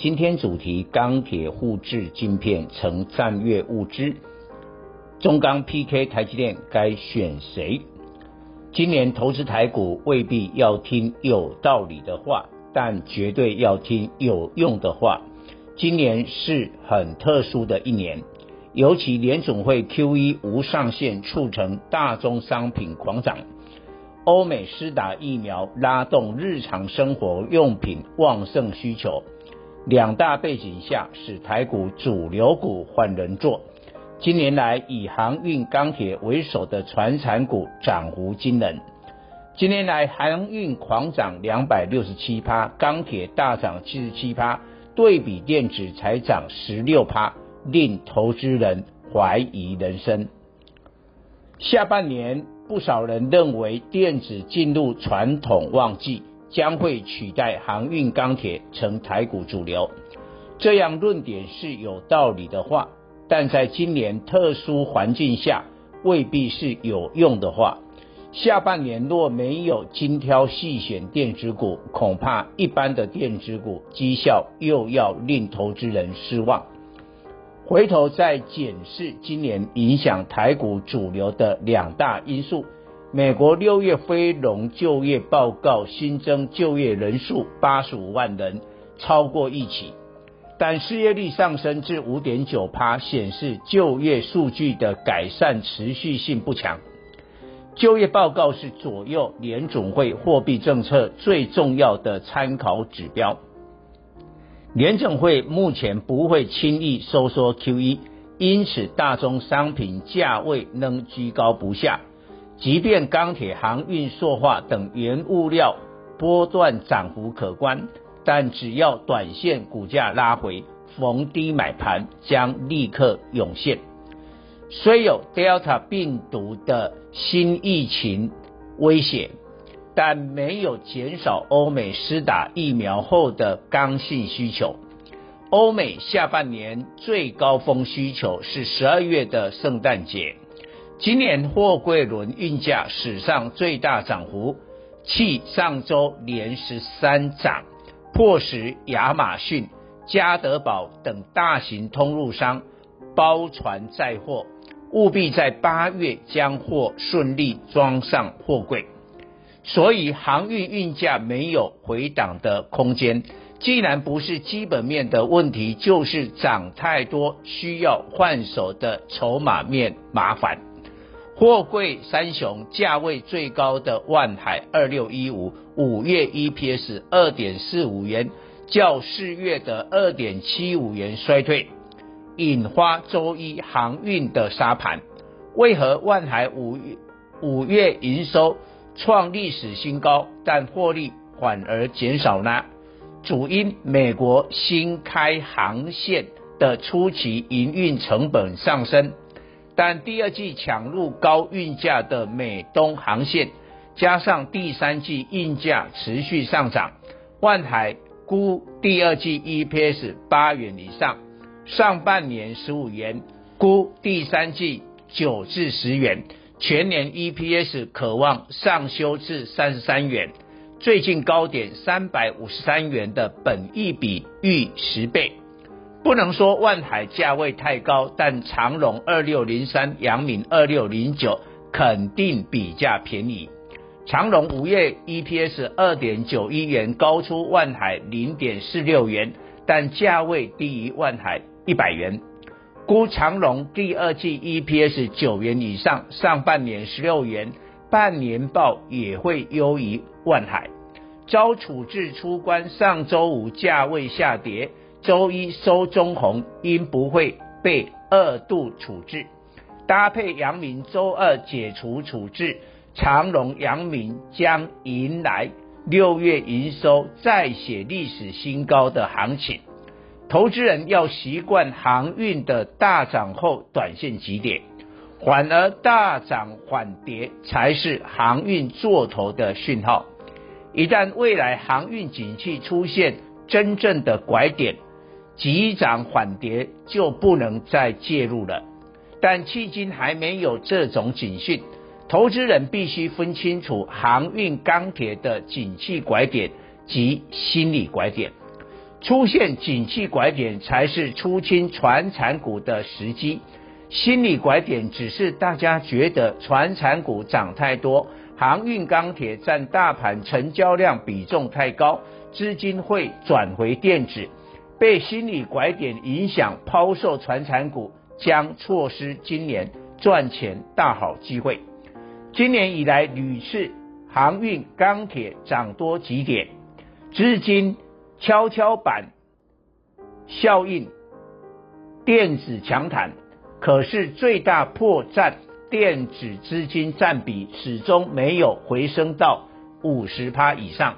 今天主题：钢铁互制晶片成战略物资，中钢 PK 台积电该选谁？今年投资台股未必要听有道理的话，但绝对要听有用的话。今年是很特殊的一年，尤其联总会 QE 无上限促成大宗商品狂涨。欧美施打疫苗，拉动日常生活用品旺盛需求，两大背景下，使台股主流股换人做。今年来，以航运、钢铁为首的船产股涨幅惊人。今年来，航运狂涨两百六十七趴，钢铁大涨七十七趴，对比电子才涨十六趴，令投资人怀疑人生。下半年。不少人认为电子进入传统旺季，将会取代航运钢铁成台股主流。这样论点是有道理的话，但在今年特殊环境下，未必是有用的话。下半年若没有精挑细选电子股，恐怕一般的电子股绩效又要令投资人失望。回头再检视今年影响台股主流的两大因素：美国六月非农就业报告新增就业人数八十五万人，超过预期，但失业率上升至五点九趴，显示就业数据的改善持续性不强。就业报告是左右联总会货币政策最重要的参考指标。联总会目前不会轻易收缩 QE，因此大宗商品价位仍居高不下。即便钢铁、航运、塑化等原物料波段涨幅可观，但只要短线股价拉回，逢低买盘将立刻涌现。虽有 Delta 病毒的新疫情威胁。但没有减少欧美施打疫苗后的刚性需求。欧美下半年最高峰需求是十二月的圣诞节。今年货柜轮运价史上最大涨幅，继上周连十三涨，迫使亚马逊、加德宝等大型通路商包船载货，务必在八月将货顺利装上货柜。所以航运运价没有回档的空间，既然不是基本面的问题，就是涨太多需要换手的筹码面麻烦。货柜三雄价位最高的万海二六一五，五月 EPS 二点四五元，较四月的二点七五元衰退，引发周一航运的杀盘。为何万海五月五月营收创历史新高，但获利反而减少呢？主因美国新开航线的初期营运成本上升，但第二季抢入高运价的美东航线，加上第三季运价持续上涨，万海估第二季 EPS 八元以上，上半年十五元，估第三季九至十元。全年 EPS 可望上修至三十三元，最近高点三百五十三元的本益比逾十倍。不能说万海价位太高，但长荣二六零三、阳明二六零九肯定比价便宜。长荣五月 EPS 二点九一元，高出万海零点四六元，但价位低于万海一百元。估长荣第二季 EPS 九元以上，上半年十六元，半年报也会优于万海。招处置出关，上周五价位下跌，周一收中红，应不会被二度处置。搭配阳明周二解除处置，长荣、阳明将迎来六月营收再写历史新高的行情。投资人要习惯航运的大涨后短线急跌，反而大涨缓跌才是航运做头的讯号。一旦未来航运景气出现真正的拐点，急涨缓跌就不能再介入了。但迄今还没有这种警讯，投资人必须分清楚航运钢铁的景气拐点及心理拐点。出现景气拐点才是出清传产股的时机，心理拐点只是大家觉得传产股涨太多，航运钢铁占大盘成交量比重太高，资金会转回电子，被心理拐点影响抛售传产股，将错失今年赚钱大好机会。今年以来屡次航运钢铁涨多急跌，资金。跷跷板效应，电子强弹，可是最大破绽，电子资金占比始终没有回升到五十趴以上，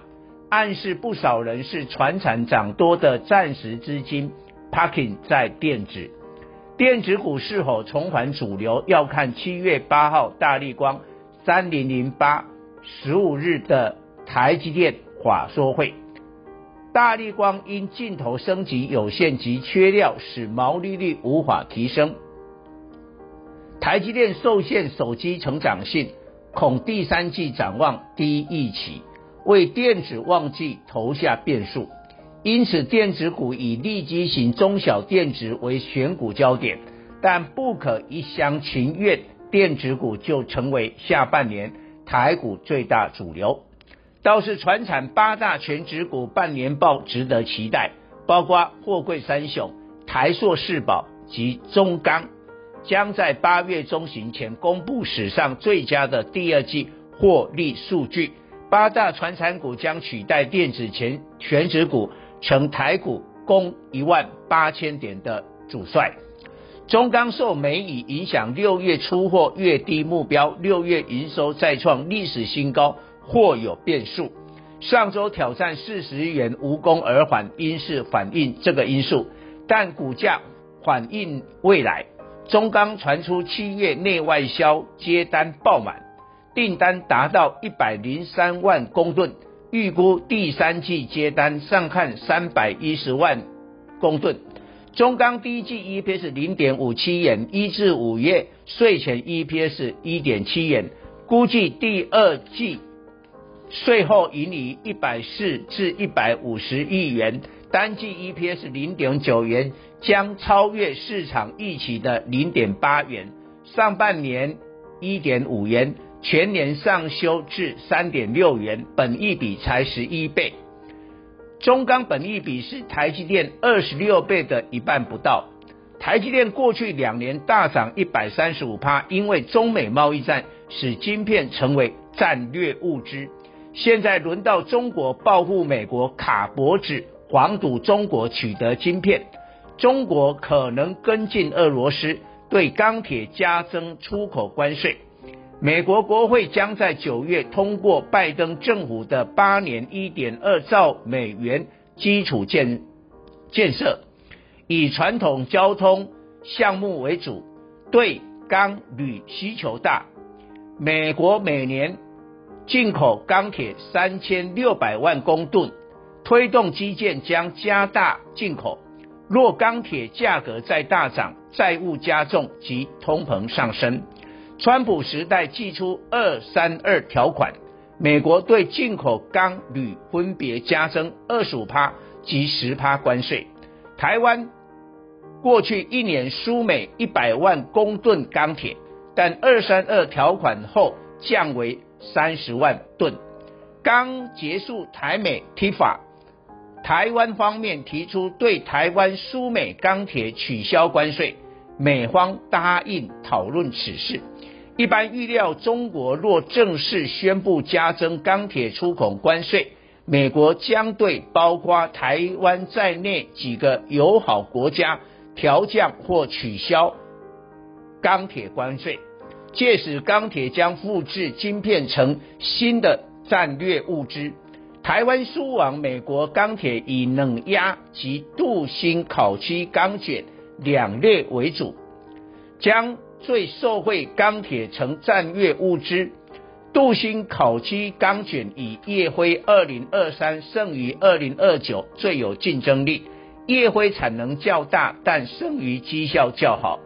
暗示不少人是船产涨多的暂时资金 parking 在电子，电子股是否重返主流，要看七月八号大立光三零零八十五日的台积电法说会。大立光因镜头升级有限及缺料，使毛利率无法提升。台积电受限手机成长性，恐第三季展望低预期，为电子旺季投下变数。因此，电子股以利基型中小电子为选股焦点，但不可一厢情愿，电子股就成为下半年台股最大主流。倒是传产八大权值股半年报值得期待，包括货柜三雄、台塑、世宝及中钢，将在八月中旬前公布史上最佳的第二季获利数据。八大传产股将取代电子权权值股，成台股攻一万八千点的主帅。中钢受美以影响，六月出货月低目标，六月营收再创历史新高。或有变数，上周挑战四十元无功而返，因是反映这个因素，但股价反映未来。中钢传出七月内外销接单爆满，订单达到一百零三万公吨，预估第三季接单上看三百一十万公吨。中钢第一季 EPS 零点五七元，一至五月税前 EPS 一点七元，估计第二季。税后盈余一百四至一百五十亿元，单季 EPS 零点九元，将超越市场预期的零点八元。上半年一点五元，全年上修至三点六元，本益比才十一倍。中钢本益比是台积电二十六倍的一半不到。台积电过去两年大涨一百三十五趴，因为中美贸易战使晶片成为战略物资。现在轮到中国报复美国卡脖子，黄赌中国取得晶片，中国可能跟进俄罗斯对钢铁加征出口关税。美国国会将在九月通过拜登政府的八年一点二兆美元基础建建设，以传统交通项目为主，对钢铝需求大。美国每年。进口钢铁三千六百万公吨，推动基建将加大进口。若钢铁价格再大涨，债务加重及通膨上升，川普时代祭出二三二条款，美国对进口钢铝分别加征二十五趴及十趴关税。台湾过去一年输美一百万公吨钢铁，但二三二条款后降为。三十万吨。刚结束台美 TIFA，台湾方面提出对台湾输美钢铁取消关税，美方答应讨论此事。一般预料，中国若正式宣布加征钢铁出口关税，美国将对包括台湾在内几个友好国家调降或取消钢铁关税。届时，钢铁将复制晶片成新的战略物资。台湾输往美国钢铁以冷压及镀锌烤漆钢卷两列为主，将最受惠钢铁成战略物资。镀锌烤漆钢卷以烨辉二零二三胜于二零二九最有竞争力，烨辉产能较大，但剩余绩效较好。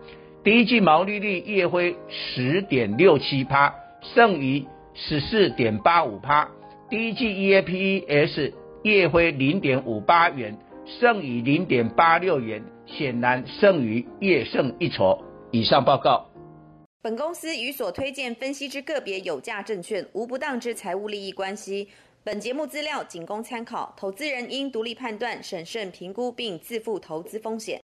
第一季毛利率烨辉十点六七趴，胜于十四点八五趴。第一季 EPS 烨辉零点五八元，剩余零点八六元，显然剩余业胜一筹。以上报告。本公司与所推荐分析之个别有价证券无不当之财务利益关系。本节目资料仅供参考，投资人应独立判断、审慎评估并自负投资风险。